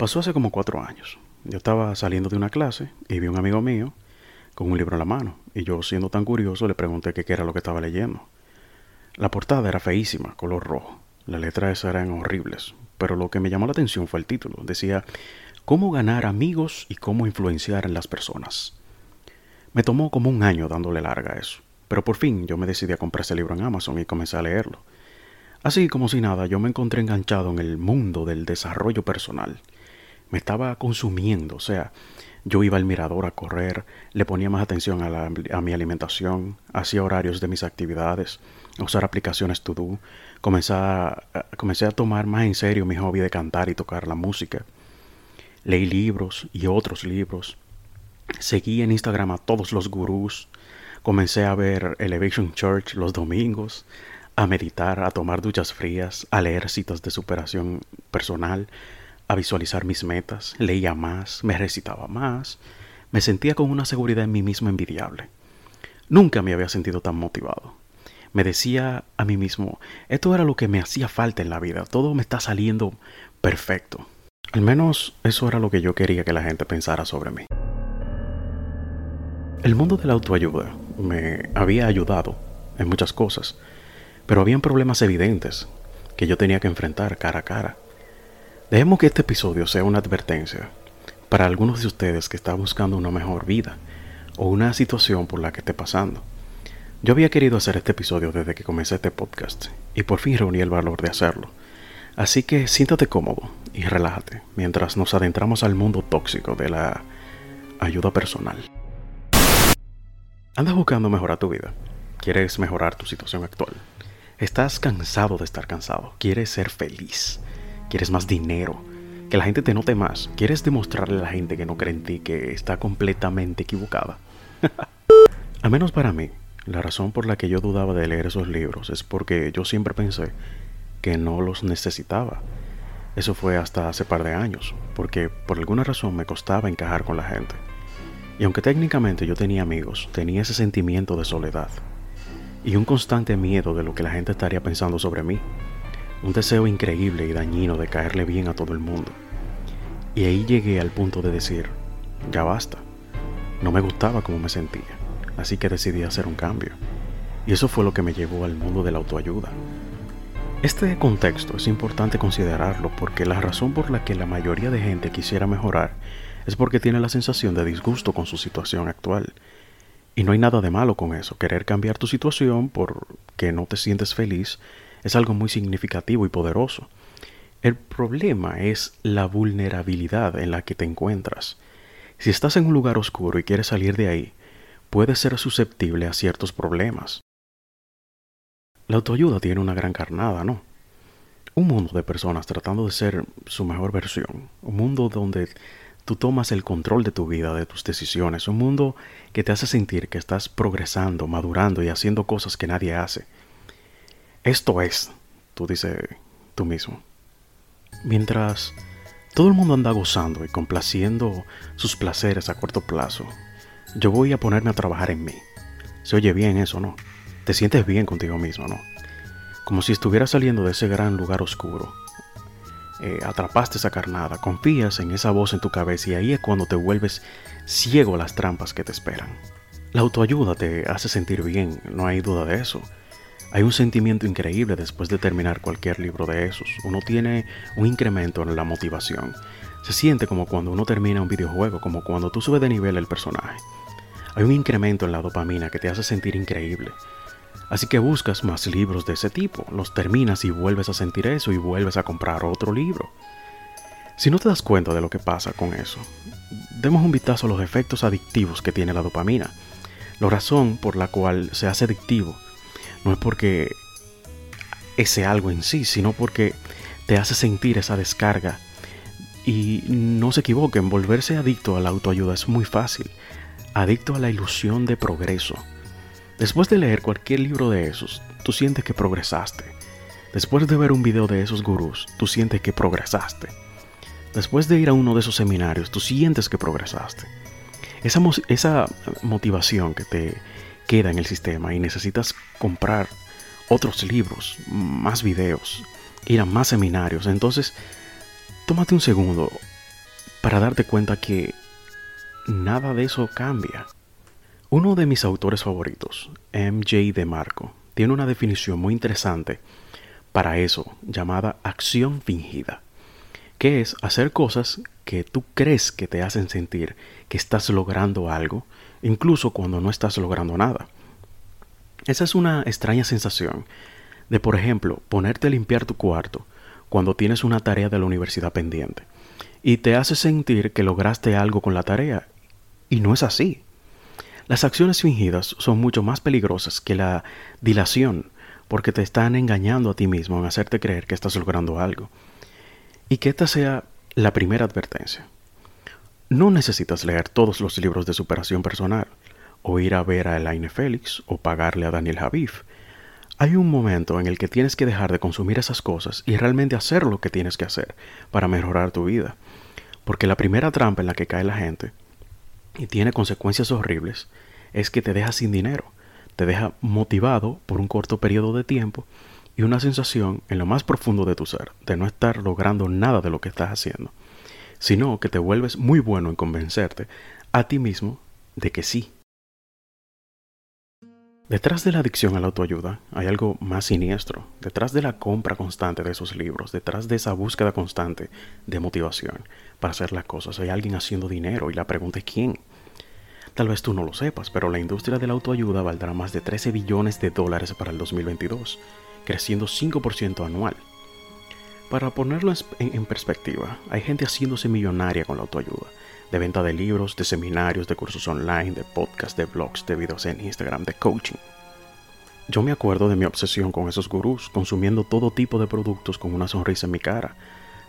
Pasó hace como cuatro años. Yo estaba saliendo de una clase y vi a un amigo mío con un libro en la mano. Y yo, siendo tan curioso, le pregunté qué era lo que estaba leyendo. La portada era feísima, color rojo. Las letras eran horribles. Pero lo que me llamó la atención fue el título. Decía, ¿Cómo ganar amigos y cómo influenciar en las personas? Me tomó como un año dándole larga a eso. Pero por fin yo me decidí a comprar ese libro en Amazon y comencé a leerlo. Así como si nada, yo me encontré enganchado en el mundo del desarrollo personal me estaba consumiendo, o sea, yo iba al mirador a correr, le ponía más atención a, mi alimentación, hacía horarios de mis actividades, usar aplicaciones to do, comencé a, comencé a tomar más en serio mi hobby de cantar y tocar la música. Leí libros y otros libros. Seguí en Instagram a todos los gurús. Comencé a ver Elevation Church los domingos, a meditar, a tomar duchas frías, a leer citas de superación personal, a visualizar mis metas, leía más, me recitaba más, me sentía con una seguridad en mí mismo envidiable. Nunca me había sentido tan motivado. Me decía a mí mismo, esto era lo que me hacía falta en la vida, todo me está saliendo perfecto. Al menos eso era lo que yo quería que la gente pensara sobre mí. El mundo de la autoayuda me había ayudado en muchas cosas, pero habían problemas evidentes que yo tenía que enfrentar cara a cara. Dejemos que este episodio sea una advertencia para algunos de ustedes que están buscando una mejor vida o una situación por la que esté pasando. Yo había querido hacer este episodio desde que comencé este podcast y por fin reuní el valor de hacerlo. Así que siéntate cómodo y relájate mientras nos adentramos al mundo tóxico de la ayuda personal. ¿Andas buscando mejorar tu vida? ¿Quieres mejorar tu situación actual? ¿Estás cansado de estar cansado? ¿Quieres ser feliz? Quieres más dinero, que la gente te note más, quieres demostrarle a la gente que no cree en ti que está completamente equivocada. Al menos para mí, la razón por la que yo dudaba de leer esos libros es porque yo siempre pensé que no los necesitaba. Eso fue hasta hace par de años, porque por alguna razón me costaba encajar con la gente. Y aunque técnicamente yo tenía amigos, tenía ese sentimiento de soledad y un constante miedo de lo que la gente estaría pensando sobre mí un deseo increíble y dañino de caerle bien a todo el mundo. Y ahí llegué al punto de decir, ya basta, no me gustaba como me sentía, así que decidí hacer un cambio. Y eso fue lo que me llevó al mundo de la autoayuda. Este contexto es importante considerarlo porque la razón por la que la mayoría de gente quisiera mejorar es porque tiene la sensación de disgusto con su situación actual. Y no hay nada de malo con eso, querer cambiar tu situación porque no te sientes feliz es algo muy significativo y poderoso. El problema es la vulnerabilidad en la que te encuentras. Si estás en un lugar oscuro y quieres salir de ahí, puedes ser susceptible a ciertos problemas. La autoayuda tiene una gran carnada, ¿no? Un mundo de personas tratando de ser su mejor versión, un mundo donde tú tomas el control de tu vida, de tus decisiones, un mundo que te hace sentir que estás progresando, madurando y haciendo cosas que nadie hace. Esto es, tú dices tú mismo. Mientras todo el mundo anda gozando y complaciendo sus placeres a corto plazo, yo voy a ponerme a trabajar en mí. Se oye bien eso, ¿no? Te sientes bien contigo mismo, ¿no? Como si estuvieras saliendo de ese gran lugar oscuro. Eh, atrapaste esa carnada, confías en esa voz en tu cabeza y ahí es cuando te vuelves ciego a las trampas que te esperan. La autoayuda te hace sentir bien, no hay duda de eso. Hay un sentimiento increíble después de terminar cualquier libro de esos. Uno tiene un incremento en la motivación. Se siente como cuando uno termina un videojuego, como cuando tú subes de nivel el personaje. Hay un incremento en la dopamina que te hace sentir increíble. Así que buscas más libros de ese tipo, los terminas y vuelves a sentir eso y vuelves a comprar otro libro. Si no te das cuenta de lo que pasa con eso, demos un vistazo a los efectos adictivos que tiene la dopamina. La razón por la cual se hace adictivo no es porque ese algo en sí, sino porque te hace sentir esa descarga. Y no se equivoquen, volverse adicto a la autoayuda es muy fácil. Adicto a la ilusión de progreso. Después de leer cualquier libro de esos, tú sientes que progresaste. Después de ver un video de esos gurús, tú sientes que progresaste. Después de ir a uno de esos seminarios, tú sientes que progresaste. Esa, esa motivación que te queda en el sistema y necesitas comprar otros libros, más videos, ir a más seminarios. Entonces, tómate un segundo para darte cuenta que nada de eso cambia. Uno de mis autores favoritos, MJ DeMarco, tiene una definición muy interesante para eso, llamada acción fingida, que es hacer cosas que tú crees que te hacen sentir que estás logrando algo, incluso cuando no estás logrando nada. Esa es una extraña sensación de, por ejemplo, ponerte a limpiar tu cuarto cuando tienes una tarea de la universidad pendiente y te hace sentir que lograste algo con la tarea y no es así. Las acciones fingidas son mucho más peligrosas que la dilación porque te están engañando a ti mismo en hacerte creer que estás logrando algo. Y que esta sea la primera advertencia. No necesitas leer todos los libros de superación personal, o ir a ver a Elaine Félix, o pagarle a Daniel Javif. Hay un momento en el que tienes que dejar de consumir esas cosas y realmente hacer lo que tienes que hacer para mejorar tu vida. Porque la primera trampa en la que cae la gente y tiene consecuencias horribles es que te deja sin dinero, te deja motivado por un corto periodo de tiempo y una sensación en lo más profundo de tu ser de no estar logrando nada de lo que estás haciendo, sino que te vuelves muy bueno en convencerte a ti mismo de que sí. Detrás de la adicción a la autoayuda hay algo más siniestro, detrás de la compra constante de esos libros, detrás de esa búsqueda constante de motivación para hacer las cosas, hay alguien haciendo dinero y la pregunta es quién. Tal vez tú no lo sepas, pero la industria de la autoayuda valdrá más de 13 billones de dólares para el 2022, creciendo 5% anual. Para ponerlo en, perspectiva, hay gente haciéndose millonaria con la autoayuda, de venta de libros, de seminarios, de cursos online, de podcasts, de blogs, de videos en Instagram, de coaching. Yo me acuerdo de mi obsesión con esos gurús, consumiendo todo tipo de productos con una sonrisa en mi cara.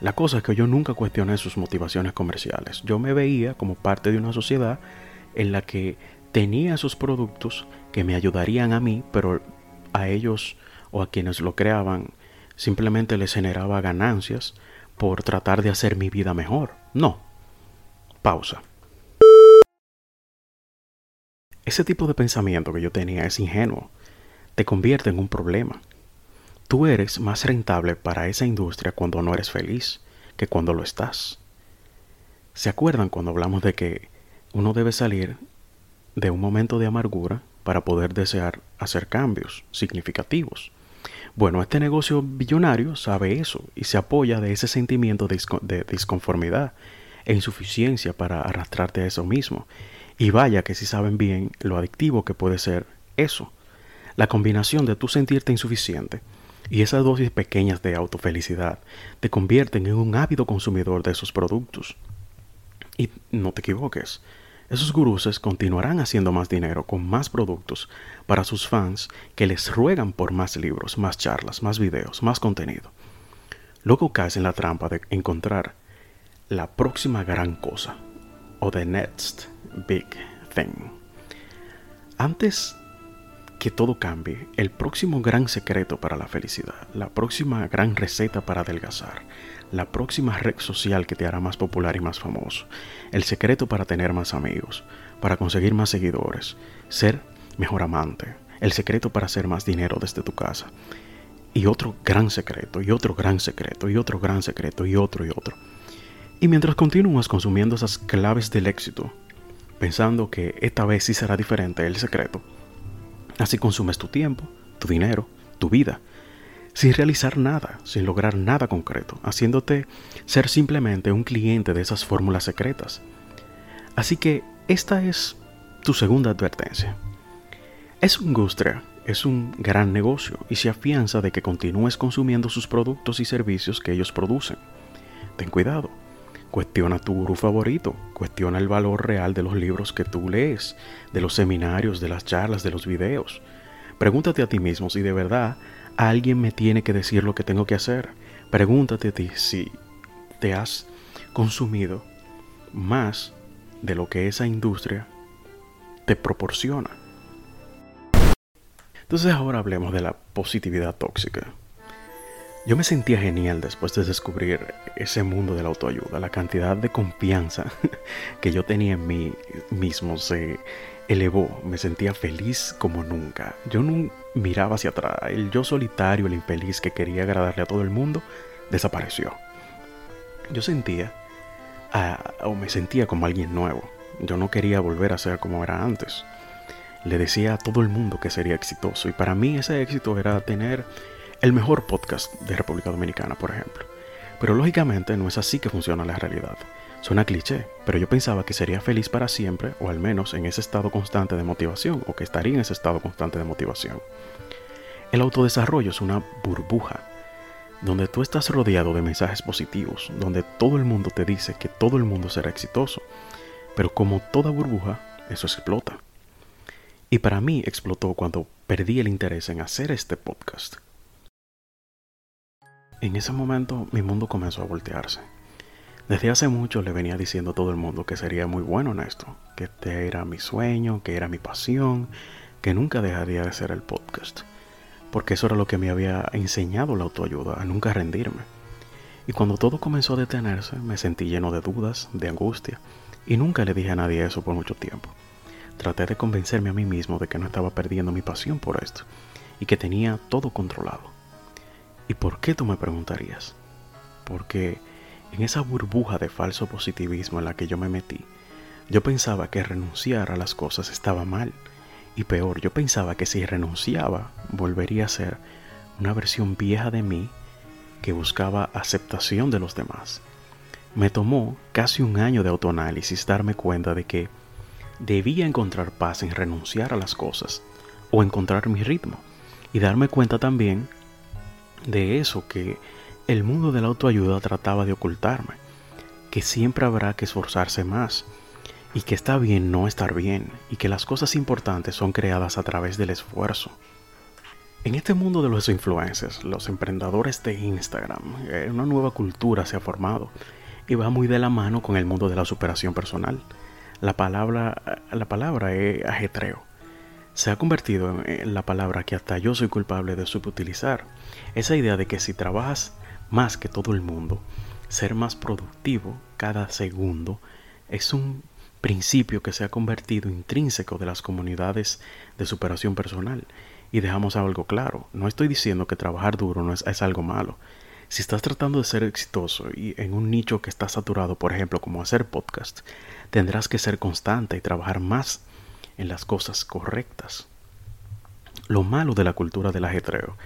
La cosa es que yo nunca cuestioné sus motivaciones comerciales. Yo me veía como parte de una sociedad en la que tenía esos productos que me ayudarían a mí, pero a ellos o a quienes lo creaban simplemente les generaba ganancias por tratar de hacer mi vida mejor. No. Pausa. Ese tipo de pensamiento que yo tenía es ingenuo. Te convierte en un problema. Tú eres más rentable para esa industria cuando no eres feliz que cuando lo estás. ¿Se acuerdan cuando hablamos de que uno debe salir de un momento de amargura para poder desear hacer cambios significativos. Bueno, este negocio billonario sabe eso y se apoya de ese sentimiento de, disconformidad e insuficiencia para arrastrarte a eso mismo. Y vaya que si saben bien lo adictivo que puede ser eso. La combinación de tu sentirte insuficiente y esas dosis pequeñas de autofelicidad te convierten en un ávido consumidor de esos productos. Y no te equivoques, esos guruses continuarán haciendo más dinero con más productos para sus fans que les ruegan por más libros, más charlas, más videos, más contenido. Luego caes en la trampa de encontrar la próxima gran cosa o the next big thing. Antes que todo cambie, el próximo gran secreto para la felicidad, la próxima gran receta para adelgazar, la próxima red social que te hará más popular y más famoso, el secreto para tener más amigos, para conseguir más seguidores, ser mejor amante, el secreto para hacer más dinero desde tu casa. Y otro gran secreto, y otro gran secreto, y otro gran secreto, y otro y otro. Y mientras continúas consumiendo esas claves del éxito, pensando que esta vez sí será diferente el secreto, así consumes tu tiempo, tu dinero, tu vida, sin realizar nada, sin lograr nada concreto, haciéndote ser simplemente un cliente de esas fórmulas secretas. Así que esta es tu segunda advertencia. Es un industria, es un gran negocio y se afianza de que continúes consumiendo sus productos y servicios que ellos producen. Ten cuidado. Cuestiona tu gurú favorito, cuestiona el valor real de los libros que tú lees, de los seminarios, de las charlas, de los videos. Pregúntate a ti mismo si de verdad alguien me tiene que decir lo que tengo que hacer. Pregúntate a ti si te has consumido más de lo que esa industria te proporciona. Entonces ahora hablemos de la positividad tóxica. Yo me sentía genial después de descubrir ese mundo de la autoayuda. La cantidad de confianza que yo tenía en mí mismo se elevó. Me sentía feliz como nunca. Yo no miraba hacia atrás. El yo solitario, el infeliz que quería agradarle a todo el mundo, desapareció. Yo sentía o me sentía como alguien nuevo. Yo no quería volver a ser como era antes. Le decía a todo el mundo que sería exitoso y para mí ese éxito era tener el mejor podcast de República Dominicana, por ejemplo. Pero lógicamente no es así que funciona la realidad. Suena cliché, pero yo pensaba que sería feliz para siempre, o al menos en ese estado constante de motivación, o que estaría en ese estado constante de motivación. El autodesarrollo es una burbuja, donde tú estás rodeado de mensajes positivos, donde todo el mundo te dice que todo el mundo será exitoso, pero como toda burbuja, eso explota. Y para mí explotó cuando perdí el interés en hacer este podcast. En ese momento mi mundo comenzó a voltearse. Desde hace mucho le venía diciendo a todo el mundo que sería muy bueno en esto, que este era mi sueño, que era mi pasión, que nunca dejaría de ser el podcast, porque eso era lo que me había enseñado la autoayuda, a nunca rendirme. Y cuando todo comenzó a detenerse, me sentí lleno de dudas, de angustia, y nunca le dije a nadie eso por mucho tiempo. Traté de convencerme a mí mismo de que no estaba perdiendo mi pasión por esto, y que tenía todo controlado. ¿Y por qué tú me preguntarías? Porque en esa burbuja de falso positivismo en la que yo me metí, yo pensaba que renunciar a las cosas estaba mal. Y peor, yo pensaba que si renunciaba, volvería a ser una versión vieja de mí que buscaba aceptación de los demás. Me tomó casi un año de autoanálisis darme cuenta de que debía encontrar paz en renunciar a las cosas o encontrar mi ritmo y darme cuenta también de eso que el mundo de la autoayuda trataba de ocultarme, que siempre habrá que esforzarse más, y que está bien no estar bien, y que las cosas importantes son creadas a través del esfuerzo. En este mundo de los influencers, los emprendedores de Instagram, eh, una nueva cultura se ha formado y va muy de la mano con el mundo de la superación personal. La palabra, la palabra es ajetreo. Se ha convertido en la palabra que hasta yo soy culpable de subutilizar. Esa idea de que si trabajas más que todo el mundo, ser más productivo cada segundo es un principio que se ha convertido intrínseco de las comunidades de superación personal. Y dejamos algo claro, no estoy diciendo que trabajar duro no es, algo malo. Si estás tratando de ser exitoso y en un nicho que está saturado, por ejemplo, como hacer podcast, tendrás que ser constante y trabajar más en las cosas correctas. Lo malo de la cultura del ajetreo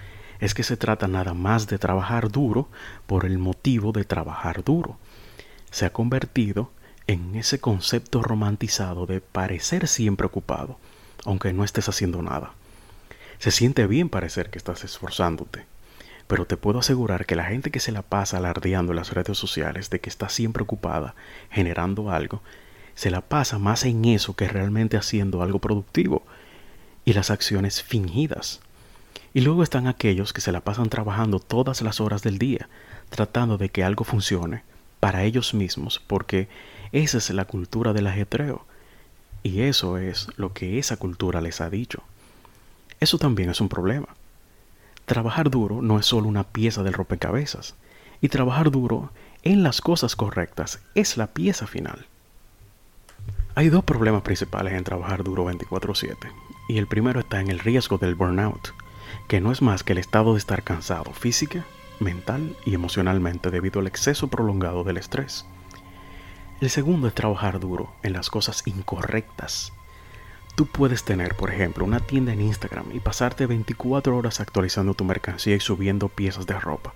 es que se trata nada más de trabajar duro por el motivo de trabajar duro. Se ha convertido en ese concepto romantizado de parecer siempre ocupado, aunque no estés haciendo nada. Se siente bien parecer que estás esforzándote, pero te puedo asegurar que la gente que se la pasa alardeando en las redes sociales de que está siempre ocupada generando algo, se la pasa más en eso que realmente haciendo algo productivo y las acciones fingidas. Y luego están aquellos que se la pasan trabajando todas las horas del día, tratando de que algo funcione para ellos mismos, porque esa es la cultura del ajetreo. Y eso es lo que esa cultura les ha dicho. Eso también es un problema. Trabajar duro no es solo una pieza del rompecabezas, y trabajar duro en las cosas correctas es la pieza final. Hay dos problemas principales en trabajar duro 24/7, y el primero está en el riesgo del burnout que no es más que el estado de estar cansado física, mental y emocionalmente debido al exceso prolongado del estrés. El segundo es trabajar duro en las cosas incorrectas. Tú puedes tener, por ejemplo, una tienda en Instagram y pasarte 24 horas actualizando tu mercancía y subiendo piezas de ropa,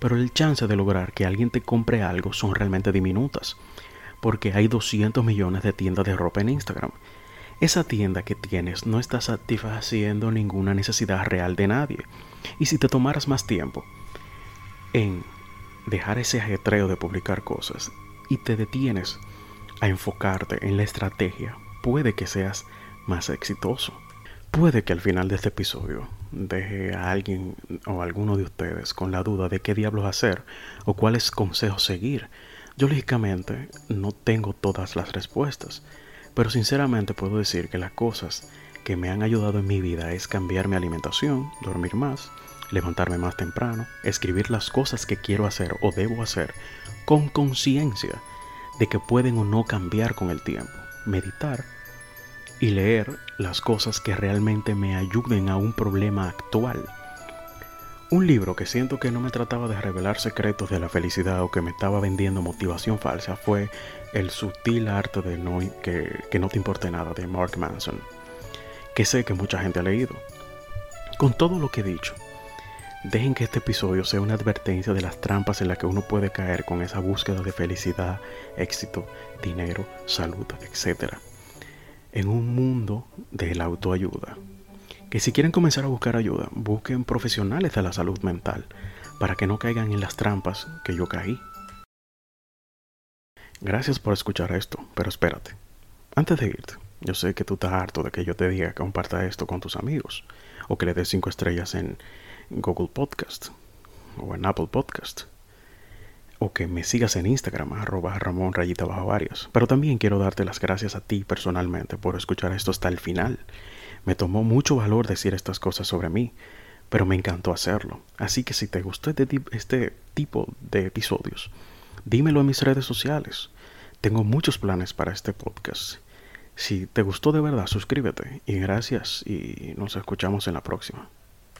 pero el chance de lograr que alguien te compre algo son realmente diminutas, porque hay 200 millones de tiendas de ropa en Instagram esa tienda que tienes no está satisfaciendo ninguna necesidad real de nadie. Y si te tomaras más tiempo en dejar ese ajetreo de publicar cosas y te detienes a enfocarte en la estrategia, puede que seas más exitoso. Puede que al final de este episodio deje a alguien o a alguno de ustedes con la duda de qué diablos hacer o cuáles consejos seguir. Yo lógicamente no tengo todas las respuestas pero sinceramente puedo decir que las cosas que me han ayudado en mi vida es cambiar mi alimentación, dormir más, levantarme más temprano, escribir las cosas que quiero hacer o debo hacer con conciencia de que pueden o no cambiar con el tiempo, meditar y leer las cosas que realmente me ayuden a un problema actual. Un libro que siento que no me trataba de revelar secretos de la felicidad o que me estaba vendiendo motivación falsa fue El sutil arte de no, que, que no te importe nada de Mark Manson, que sé que mucha gente ha leído. Con todo lo que he dicho, dejen que este episodio sea una advertencia de las trampas en las que uno puede caer con esa búsqueda de felicidad, éxito, dinero, salud, etc. En un mundo de la autoayuda que si quieren comenzar a buscar ayuda, busquen profesionales de la salud mental para que no caigan en las trampas que yo caí. Gracias por escuchar esto, pero espérate. Antes de irte, yo sé que tú estás harto de que yo te diga que comparta esto con tus amigos, o que le des 5 estrellas en Google Podcast, o en Apple Podcast, o que me sigas en Instagram, arroba Ramón Rayita Bajo Varias. Pero también quiero darte las gracias a ti personalmente por escuchar esto hasta el final me tomó mucho valor decir estas cosas sobre mí, pero me encantó hacerlo. Así que si te gustó este, este tipo de episodios, dímelo en mis redes sociales. Tengo muchos planes para este podcast. Si te gustó de verdad, suscríbete y gracias y nos escuchamos en la próxima.